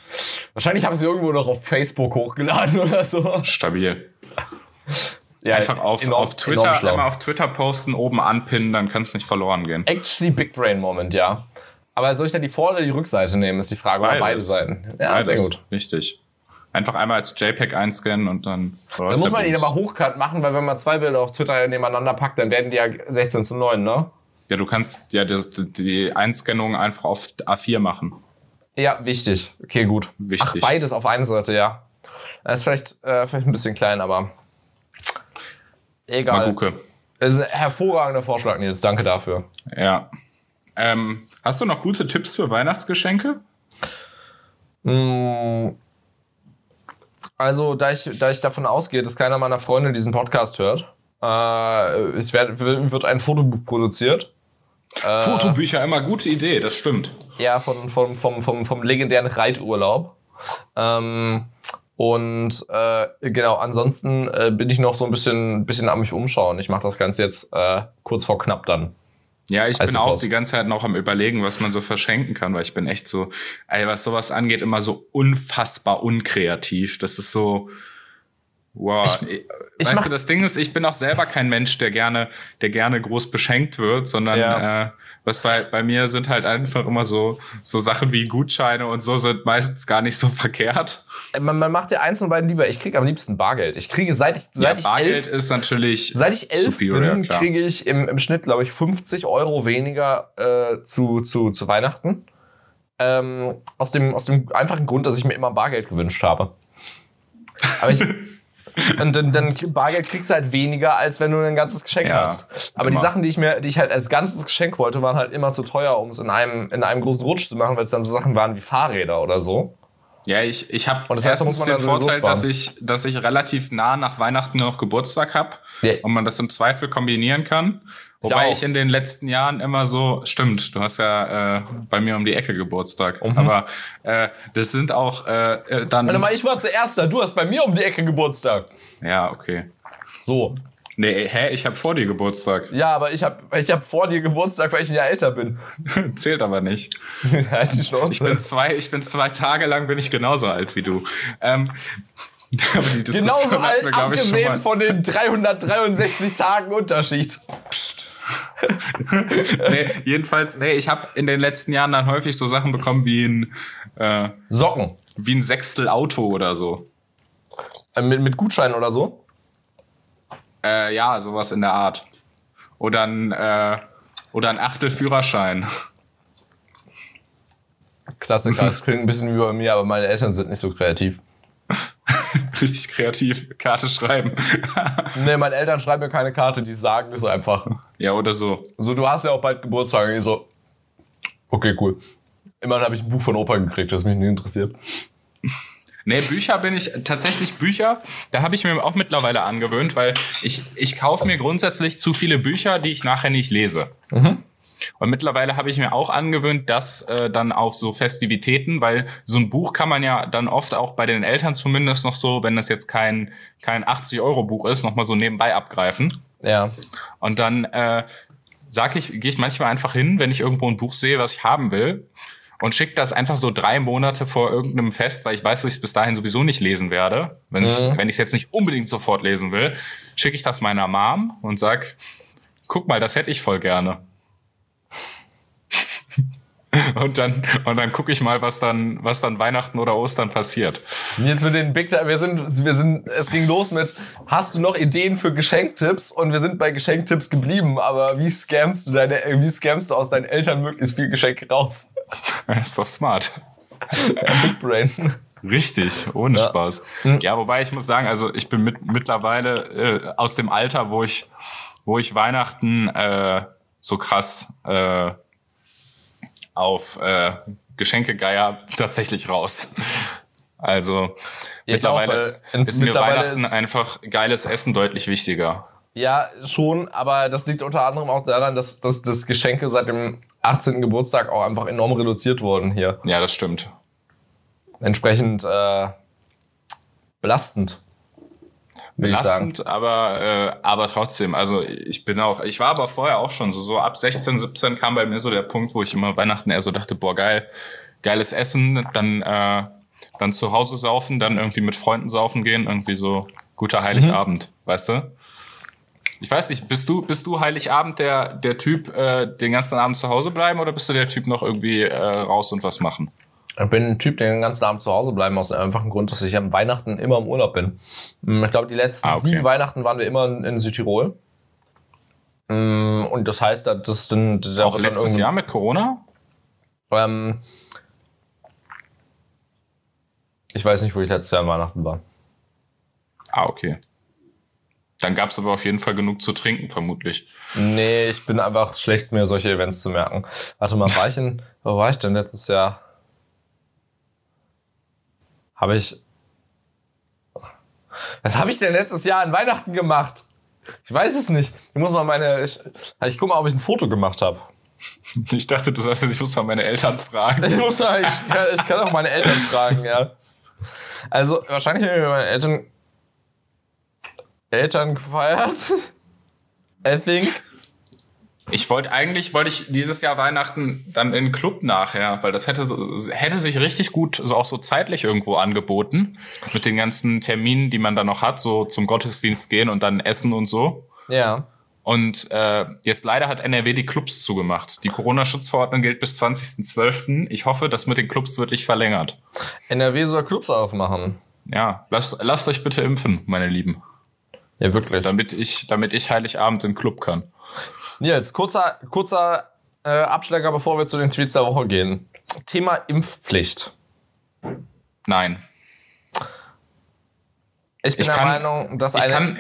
wahrscheinlich habe ich es irgendwo noch auf Facebook hochgeladen oder so. Stabil. Ja, Einfach auf, enorm, auf Twitter, immer auf Twitter posten, oben anpinnen, dann kann es nicht verloren gehen. Actually Big Brain Moment, ja. Aber soll ich da die Vor- oder die Rückseite nehmen, ist die Frage. Beides. Oder beide Seiten. Ja, Beides. sehr gut. Richtig. Einfach einmal als JPEG einscannen und dann. Da muss man ihn aber hochkant machen, weil wenn man zwei Bilder auf Twitter nebeneinander packt, dann werden die ja 16 zu 9, ne? Ja, du kannst ja die, die Einscannung einfach auf A4 machen. Ja, wichtig. Okay, gut. Wichtig. Ach, beides auf einer Seite, ja. Das ist vielleicht, äh, vielleicht ein bisschen klein, aber egal. Maguke. Das ist ein hervorragender Vorschlag, Nils. Danke dafür. Ja. Ähm, hast du noch gute Tipps für Weihnachtsgeschenke? Mmh. Also, da ich, da ich davon ausgehe, dass keiner meiner Freunde diesen Podcast hört, äh, es werd, wird ein Fotobuch produziert. Äh, Fotobücher, immer gute Idee, das stimmt. Ja, von, von, vom, vom, vom legendären Reiturlaub. Ähm, und äh, genau, ansonsten äh, bin ich noch so ein bisschen, bisschen an mich umschauen. Ich mache das Ganze jetzt äh, kurz vor knapp dann. Ja, ich bin auch die ganze Zeit noch am überlegen, was man so verschenken kann, weil ich bin echt so, ey, was sowas angeht, immer so unfassbar unkreativ. Das ist so, wow. Ich, ich weißt du, das Ding ist, ich bin auch selber kein Mensch, der gerne, der gerne groß beschenkt wird, sondern ja. äh, was bei, bei mir sind halt einfach immer so, so Sachen wie Gutscheine und so sind meistens gar nicht so verkehrt. Äh, man, man macht ja eins von beiden lieber. Ich kriege am liebsten Bargeld. Ich kriege seit ich seit ja, ich Bargeld elf, ist natürlich seit ich elf superior, bin, kriege ich im, im Schnitt glaube ich 50 Euro weniger äh, zu, zu, zu Weihnachten. Ähm, aus dem aus dem einfachen Grund, dass ich mir immer Bargeld gewünscht habe. Aber ich Und dann, dann Bargeld kriegst du halt weniger, als wenn du ein ganzes Geschenk ja, hast. Aber immer. die Sachen, die ich mir, die ich halt als ganzes Geschenk wollte, waren halt immer zu teuer, um es in einem, in einem großen Rutsch zu machen, weil es dann so Sachen waren wie Fahrräder oder so. Ja, ich, ich habe erstens den Vorteil, dass ich, dass ich relativ nah nach Weihnachten noch Geburtstag hab ja. und man das im Zweifel kombinieren kann. Wobei ich, ich, in den letzten Jahren immer so, stimmt, du hast ja äh, bei mir um die Ecke Geburtstag. Mhm. Aber äh, das sind auch äh, äh dann. Warte mal, ich war zuerst da, du hast bei mir um die Ecke Geburtstag. Ja, okay. So. Nee, hä, ich habe vor dir Geburtstag. Ja, aber ich habe ich hab vor dir Geburtstag, weil ich ein Jahr älter bin. Zählt aber nicht. halt die Schnauze. Ich bin zwei, ich bin zwei Tage lang bin ich genauso alt wie du. Ähm, genauso alt, wir, abgesehen von den 363 Tagen Unterschied. Psst. nee, jedenfalls, nee, ich habe in den letzten Jahren dann häufig so Sachen bekommen wie ein äh, Socken. Wie ein Sechstel Auto oder so. Äh, mit, mit Gutschein oder so? Äh, ja, sowas in der Art. Oder ein, äh, oder ein Achtel Führerschein. Klassiker, das klingt ein bisschen wie bei mir, aber meine Eltern sind nicht so kreativ. Richtig kreativ, Karte schreiben. nee, meine Eltern schreiben mir keine Karte, die sagen es einfach. Ja, oder so. So, du hast ja auch bald Geburtstag. Ich so, okay, cool. Immerhin habe ich ein Buch von Opa gekriegt, das mich nicht interessiert. Nee, Bücher bin ich, tatsächlich Bücher, da habe ich mir auch mittlerweile angewöhnt, weil ich, ich kaufe mir grundsätzlich zu viele Bücher, die ich nachher nicht lese. Mhm. Und mittlerweile habe ich mir auch angewöhnt, dass äh, dann auch so Festivitäten, weil so ein Buch kann man ja dann oft auch bei den Eltern zumindest noch so, wenn das jetzt kein, kein 80-Euro-Buch ist, nochmal so nebenbei abgreifen. Ja. Und dann äh, sag ich, gehe ich manchmal einfach hin, wenn ich irgendwo ein Buch sehe, was ich haben will, und schicke das einfach so drei Monate vor irgendeinem Fest, weil ich weiß, dass ich es bis dahin sowieso nicht lesen werde. Wenn mhm. ich wenn ich es jetzt nicht unbedingt sofort lesen will, schicke ich das meiner Mom und sag, guck mal, das hätte ich voll gerne. Und dann, und dann gucke ich mal, was dann, was dann Weihnachten oder Ostern passiert. Jetzt mit den Big wir sind, wir sind, es ging los mit, hast du noch Ideen für Geschenktipps? Und wir sind bei Geschenktipps geblieben, aber wie scamst du deine, wie scamst du aus deinen Eltern möglichst viel Geschenke raus? Das ist doch smart. Big Brain. Richtig, ohne ja. Spaß. Hm. Ja, wobei ich muss sagen, also ich bin mit, mittlerweile äh, aus dem Alter, wo ich, wo ich Weihnachten äh, so krass äh, auf äh, Geschenkegeier tatsächlich raus. Also, mittlerweile auch, ist mir Weihnachten ist einfach geiles Essen deutlich wichtiger. Ja, schon, aber das liegt unter anderem auch daran, dass, dass das Geschenke seit dem 18. Geburtstag auch einfach enorm reduziert wurden hier. Ja, das stimmt. Entsprechend äh, belastend. Belastend, aber äh, aber trotzdem. Also ich bin auch, ich war aber vorher auch schon so so ab 16, 17 kam bei mir so der Punkt, wo ich immer Weihnachten eher so dachte, boah geil, geiles Essen, dann äh, dann zu Hause saufen, dann irgendwie mit Freunden saufen gehen, irgendwie so guter Heiligabend, mhm. weißt du? Ich weiß nicht, bist du, bist du Heiligabend der, der Typ, äh, den ganzen Abend zu Hause bleiben oder bist du der Typ noch irgendwie äh, raus und was machen? Ich bin ein Typ, der den ganzen Abend zu Hause bleiben, aus dem einfachen Grund, dass ich am Weihnachten immer im Urlaub bin. Hm, ich glaube, die letzten ah, okay. sieben Weihnachten waren wir immer in Südtirol. Hm, und das heißt, das sind. Das Auch letztes Jahr mit Corona? Ähm, ich weiß nicht, wo ich letztes Jahr an Weihnachten war. Ah, okay. Dann gab es aber auf jeden Fall genug zu trinken, vermutlich. Nee, ich bin einfach schlecht, mir solche Events zu merken. Warte mal, war ich in, wo war ich denn letztes Jahr? Habe ich. Was habe ich denn letztes Jahr an Weihnachten gemacht? Ich weiß es nicht. Ich muss mal meine. Ich, ich guck mal, ob ich ein Foto gemacht habe. Ich dachte, du sagst jetzt, ich muss mal meine Eltern fragen. Ich muss mal, ich, ich kann auch meine Eltern fragen, ja. Also, wahrscheinlich haben mir meine Eltern Eltern gefeiert. I think. Ich wollte eigentlich, wollte ich dieses Jahr Weihnachten dann in den Club nachher, weil das hätte, hätte sich richtig gut, so auch so zeitlich irgendwo angeboten. Mit den ganzen Terminen, die man da noch hat, so zum Gottesdienst gehen und dann essen und so. Ja. Und äh, jetzt leider hat NRW die Clubs zugemacht. Die Corona-Schutzverordnung gilt bis 20.12. Ich hoffe, das mit den Clubs wird nicht verlängert. NRW soll Clubs aufmachen. Ja, lasst, lasst euch bitte impfen, meine Lieben. Ja, wirklich. Damit ich, damit ich Heiligabend in den Club kann. Nils, kurzer, kurzer äh, Abschläger, bevor wir zu den Tweets der Woche gehen. Thema Impfpflicht. Nein. Ich bin ich der kann, Meinung, dass eine kann,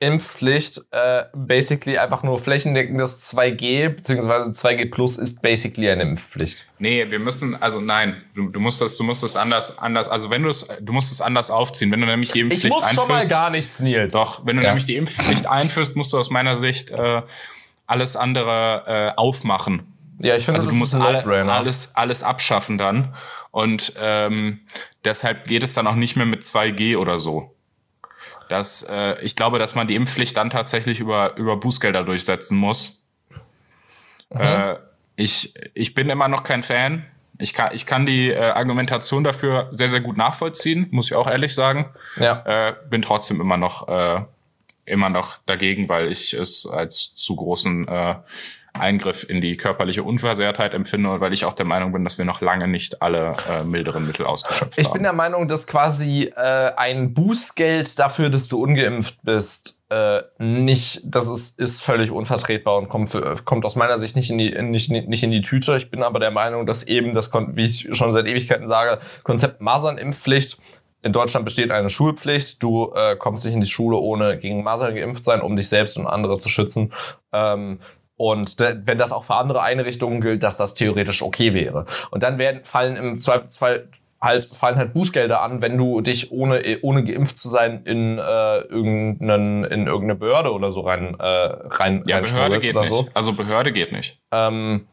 Impfpflicht äh, basically einfach nur flächendeckendes 2G beziehungsweise 2G Plus ist basically eine Impfpflicht. Nee, wir müssen, also nein, du, du musst das, du musst das anders, anders, also wenn du es, du musst es anders aufziehen. Wenn du nämlich die Impfpflicht einführst. Ich muss einführst, schon mal gar nichts, Nils. Doch, wenn du ja. nämlich die Impfpflicht einführst, musst du aus meiner Sicht äh, alles andere äh, aufmachen. Ja, ich finde, also du musst alle, alles, alles abschaffen dann. Und ähm, deshalb geht es dann auch nicht mehr mit 2G oder so dass äh, ich glaube, dass man die Impfpflicht dann tatsächlich über, über Bußgelder durchsetzen muss. Mhm. Äh, ich, ich bin immer noch kein Fan. Ich kann, ich kann die äh, Argumentation dafür sehr, sehr gut nachvollziehen, muss ich auch ehrlich sagen. Ja. Äh, bin trotzdem immer noch, äh, immer noch dagegen, weil ich es als zu großen äh, Eingriff in die körperliche Unversehrtheit empfinde, weil ich auch der Meinung bin, dass wir noch lange nicht alle äh, milderen Mittel ausgeschöpft ich haben. Ich bin der Meinung, dass quasi äh, ein Bußgeld dafür, dass du ungeimpft bist, äh, nicht, das ist, ist völlig unvertretbar und kommt, für, kommt aus meiner Sicht nicht in, die, nicht, nicht in die Tüte. Ich bin aber der Meinung, dass eben das, wie ich schon seit Ewigkeiten sage, Konzept Masernimpfpflicht in Deutschland besteht eine Schulpflicht. Du äh, kommst nicht in die Schule, ohne gegen Masern geimpft sein, um dich selbst und andere zu schützen. Ähm, und wenn das auch für andere Einrichtungen gilt, dass das theoretisch okay wäre. Und dann werden, fallen im Zweifelsfall halt, fallen halt Bußgelder an, wenn du dich ohne, ohne geimpft zu sein in, äh, irgendeinen, in irgendeine Behörde oder so rein, äh, rein, ja, Behörde geht oder so. nicht. Also Behörde geht nicht. Ähm,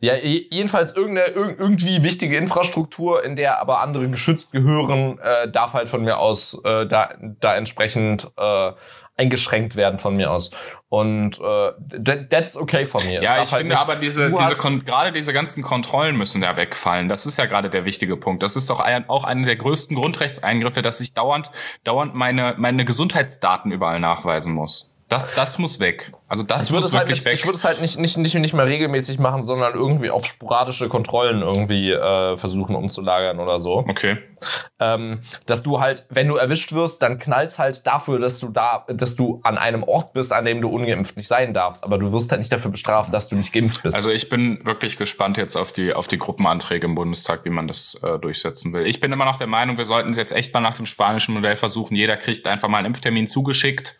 ja, jedenfalls irgendeine irgendwie wichtige Infrastruktur, in der aber andere geschützt gehören, äh, darf halt von mir aus äh, da, da entsprechend äh, eingeschränkt werden von mir aus. Und äh, that's okay von mir. Ja, ich halt finde aber diese, diese gerade diese ganzen Kontrollen müssen ja wegfallen. Das ist ja gerade der wichtige Punkt. Das ist doch ein, auch einer der größten Grundrechtseingriffe, dass ich dauernd, dauernd meine, meine Gesundheitsdaten überall nachweisen muss. Das, das muss weg. Also das muss halt wirklich halt, weg. Ich würde es halt nicht, nicht, nicht, nicht mehr regelmäßig machen, sondern irgendwie auf sporadische Kontrollen irgendwie äh, versuchen umzulagern oder so. Okay. Ähm, dass du halt, wenn du erwischt wirst, dann knallst halt dafür, dass du da, dass du an einem Ort bist, an dem du ungeimpft nicht sein darfst. Aber du wirst halt nicht dafür bestraft, dass du nicht geimpft bist. Also ich bin wirklich gespannt jetzt auf die, auf die Gruppenanträge im Bundestag, wie man das äh, durchsetzen will. Ich bin immer noch der Meinung, wir sollten es jetzt echt mal nach dem spanischen Modell versuchen. Jeder kriegt einfach mal einen Impftermin zugeschickt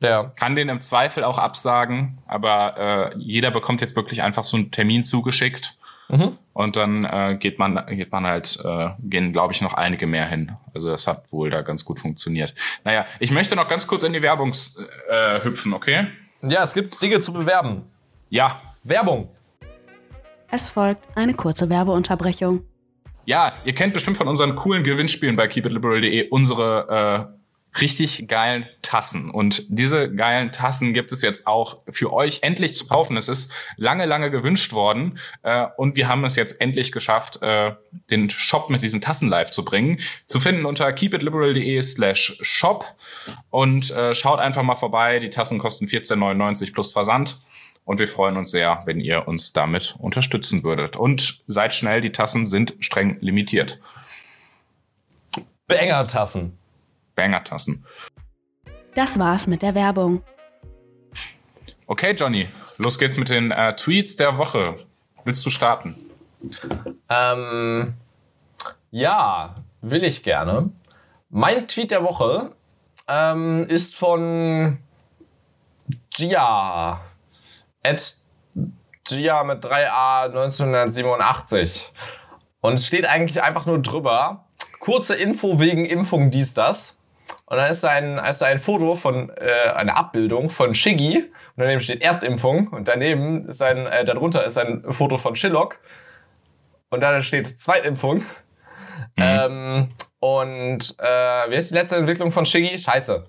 ja. Kann den im Zweifel auch absagen, aber äh, jeder bekommt jetzt wirklich einfach so einen Termin zugeschickt. Mhm. Und dann äh, geht man, geht man halt, äh, gehen, glaube ich, noch einige mehr hin. Also das hat wohl da ganz gut funktioniert. Naja, ich möchte noch ganz kurz in die Werbung äh, hüpfen, okay? Ja, es gibt Dinge zu bewerben. Ja. Werbung. Es folgt eine kurze Werbeunterbrechung. Ja, ihr kennt bestimmt von unseren coolen Gewinnspielen bei keepitliberal.de unsere äh, richtig geilen Tassen. Und diese geilen Tassen gibt es jetzt auch für euch endlich zu kaufen. Es ist lange, lange gewünscht worden. Äh, und wir haben es jetzt endlich geschafft, äh, den Shop mit diesen Tassen live zu bringen. Zu finden unter keepitliberal.de slash shop. Und äh, schaut einfach mal vorbei. Die Tassen kosten 14,99 plus Versand. Und wir freuen uns sehr, wenn ihr uns damit unterstützen würdet. Und seid schnell, die Tassen sind streng limitiert. Banger-Tassen. Banger-Tassen. Das war's mit der Werbung. Okay, Johnny, los geht's mit den äh, Tweets der Woche. Willst du starten? Ähm, ja, will ich gerne. Mein Tweet der Woche ähm, ist von Gia. At Gia mit 3a 1987. Und es steht eigentlich einfach nur drüber. Kurze Info wegen Impfung dies, das. Und dann ist da ein, ist da ein Foto von, äh, eine Abbildung von Shiggy. Und daneben steht Erstimpfung. Und daneben ist ein, äh, darunter ist ein Foto von Shillock. Und dann steht Zweitimpfung. Mhm. Ähm, und äh, wie ist die letzte Entwicklung von Shiggy? Scheiße.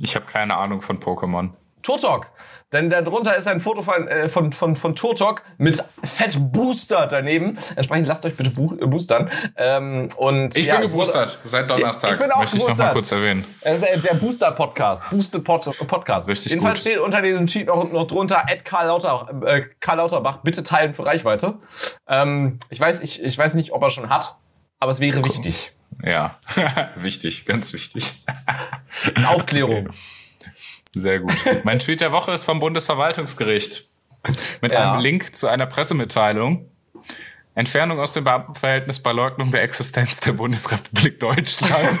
Ich habe keine Ahnung von Pokémon. Turtok. Denn darunter ist ein Foto von, äh, von, von, von Turtok mit Fett Booster daneben. Entsprechend lasst euch bitte äh, boostern. Ähm, und, ich ja, bin geboostert seit Donnerstag. Ich bin auch Möchte ich noch mal kurz erwähnen. Es ist der Booster Podcast. Boosted Pod Podcast. Richtig Jedenfalls gut. steht unter diesem Tweet noch, noch drunter Ed Karl, Lauter, äh, Karl Lauterbach. Bitte teilen für Reichweite. Ähm, ich, weiß, ich, ich weiß nicht, ob er schon hat, aber es wäre cool. wichtig. Ja, wichtig, ganz wichtig. Aufklärung. Sehr gut. Mein Tweet der Woche ist vom Bundesverwaltungsgericht. Mit ja. einem Link zu einer Pressemitteilung. Entfernung aus dem Beamtenverhältnis bei Leugnung der Existenz der Bundesrepublik Deutschland.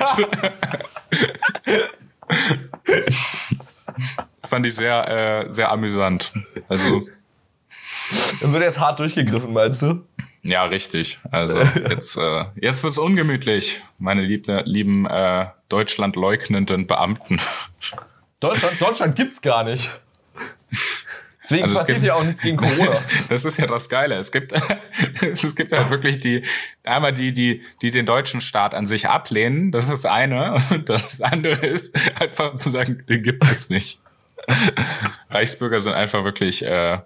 Fand ich sehr, äh, sehr amüsant. Also. Dann wird jetzt hart durchgegriffen, meinst du? Ja, richtig. Also jetzt, äh, jetzt wird's ungemütlich, meine liebe, lieben äh, Deutschland leugnenden Beamten. Deutschland, Deutschland gibt's gar nicht. Deswegen also passiert ja auch nichts gegen Corona. das ist ja das Geile. Es gibt, es gibt halt wirklich die, einmal die, die, die den deutschen Staat an sich ablehnen. Das ist das eine. Und das andere ist einfach zu sagen, den gibt es nicht. Reichsbürger sind einfach wirklich äh,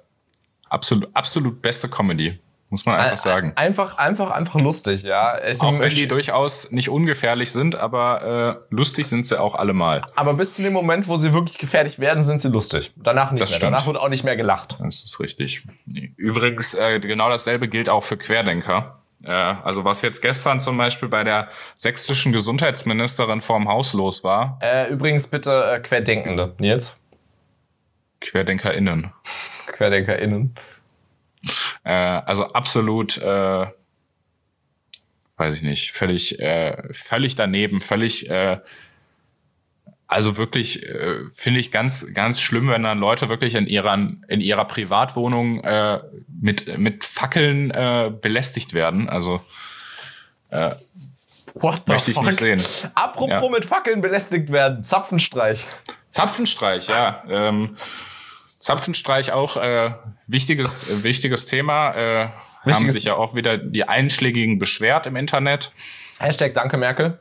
absolut, absolut beste Comedy. Muss man einfach sagen. Einfach, einfach, einfach lustig, ja. Ich auch wenn die durchaus nicht ungefährlich sind, aber äh, lustig sind sie auch allemal. Aber bis zu dem Moment, wo sie wirklich gefährlich werden, sind sie lustig. Danach nicht das mehr. Stimmt. Danach wird auch nicht mehr gelacht. Das ist richtig. Übrigens, äh, genau dasselbe gilt auch für Querdenker. Äh, also was jetzt gestern zum Beispiel bei der sächsischen Gesundheitsministerin vorm Haus los war. Äh, übrigens bitte äh, Querdenkende. Nils? QuerdenkerInnen. QuerdenkerInnen. Äh, also absolut, äh, weiß ich nicht, völlig, äh, völlig daneben, völlig, äh, also wirklich äh, finde ich ganz, ganz schlimm, wenn dann Leute wirklich in ihrer in ihrer Privatwohnung äh, mit mit Fackeln äh, belästigt werden. Also äh, What möchte ich fuck? nicht sehen. Apropos Ja. mit Fackeln belästigt werden. Zapfenstreich. Zapfenstreich, ja. Ähm, Zapfenstreich auch äh, wichtiges äh, wichtiges Thema. Äh, haben Wichtiges- sich ja auch wieder die Einschlägigen beschwert im Internet. Hashtag Danke Merkel.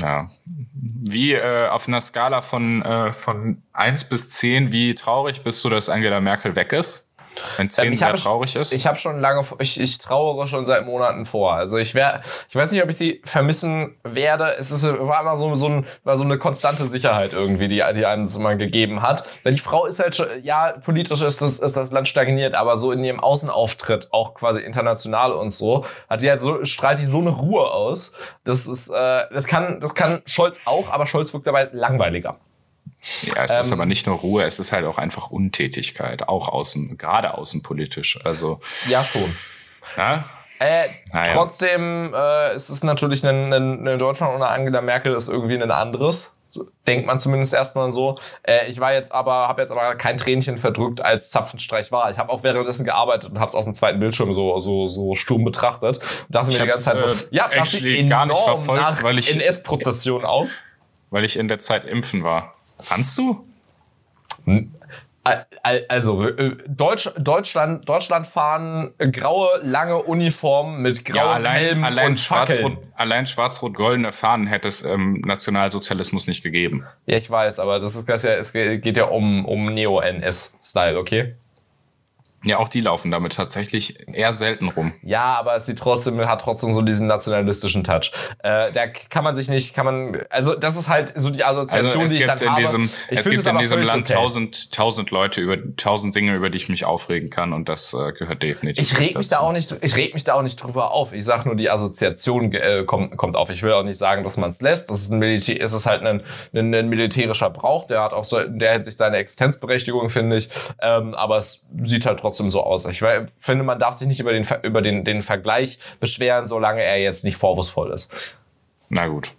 Ja. Wie äh, auf einer Skala von äh, von eins bis zehn, wie traurig bist du, dass Angela Merkel weg ist? Wenn zehn Ähm, ich sehr habe- traurig ist. Ich habe schon lange, ich, ich trauere schon seit Monaten vor. Also ich wär, ich weiß nicht, ob ich sie vermissen werde. Es ist, war immer so, so, ein, war so eine konstante Sicherheit irgendwie, die, die einem mal gegeben hat. Weil die Frau ist halt schon, ja, politisch ist das, ist das Land stagniert, aber so in ihrem Außenauftritt, auch quasi international und so, hat die halt so, strahlt die so eine Ruhe aus. Das ist, äh, das kann, das kann Scholz auch, aber Scholz wirkt dabei langweiliger. Ja, es ist ähm, aber nicht nur Ruhe, es ist halt auch einfach Untätigkeit, auch außen, gerade außenpolitisch. Also, Ja, schon. ja, Äh, Naja. Trotzdem äh, ist es natürlich ein, ein, ein Deutschland ohne Angela Merkel ist irgendwie ein anderes. Denkt man zumindest erstmal so. Äh, ich war jetzt aber, habe jetzt aber kein Tränchen verdrückt, als Zapfenstreich war. Ich habe auch währenddessen gearbeitet und habe es auf dem zweiten Bildschirm so so so stumm betrachtet und dachte ich mir die ganze Zeit so, äh, ja, das sieht gar nicht verfolgt, weil ich NS-Prozession aus, weil ich in der Zeit impfen war. Fandst du? Hm. Also äh, Deutsch, Deutschland, Deutschland fahren graue lange Uniform mit grauen ja, allein, Helm allein und Schwarz-Rot, allein schwarz-rot-goldene Fahnen hätte es ähm, Nationalsozialismus nicht gegeben. Ja, ich weiß, aber das ist das ja, es geht ja um um Neo-NS-Style, okay? Ja, auch die laufen damit tatsächlich eher selten rum. Ja, aber es sieht trotzdem, hat trotzdem so diesen nationalistischen Touch. Äh, da kann man sich nicht, kann man, also das ist halt so die Assoziation, also die ich dann in habe. Diesem, ich es gibt in diesem Land okay. tausend, tausend Leute über tausend Dinge, über die ich mich aufregen kann und das äh, gehört definitiv. Ich reg mich dazu. da auch nicht, ich reg mich da auch nicht drüber auf. Ich sag nur, die Assoziation äh, kommt, kommt auf. Ich will auch nicht sagen, dass man es lässt. Das ist ein Militär, es ist halt ein, ein, ein militärischer Brauch. Der hat auch so, der hat sich seine Existenzberechtigung, finde ich. Ähm, aber es sieht halt trotzdem so aus. Ich finde, man darf sich nicht über den, über den, den Vergleich beschweren, solange er jetzt nicht vorwurfsvoll ist. Na gut.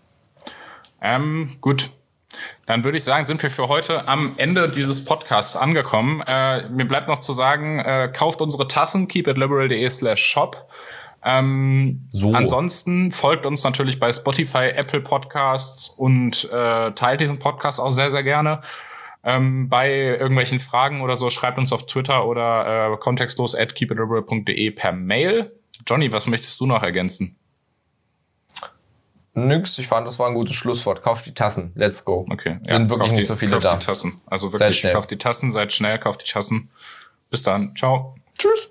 Ähm, gut. Dann würde ich sagen, sind wir für heute am Ende dieses Podcasts angekommen. Äh, mir bleibt noch zu sagen, äh, kauft unsere Tassen, keepitliberal.de slash shop. Ähm, so. Ansonsten folgt uns natürlich bei Spotify, Apple Podcasts und äh, teilt diesen Podcast auch sehr, sehr gerne. Ähm, bei irgendwelchen Fragen oder so schreibt uns auf Twitter oder äh, kontextlos at keepitliberal.de per Mail. Johnny, was möchtest du noch ergänzen? Nix, ich fand, das war ein gutes Schlusswort. Kauft die Tassen. Let's go. Okay. Sind ja, wirklich nicht die, so viele kauft da. die Tassen. Also wirklich, kauft die Tassen, seid schnell, kauft die Tassen. Bis dann. Ciao. Tschüss.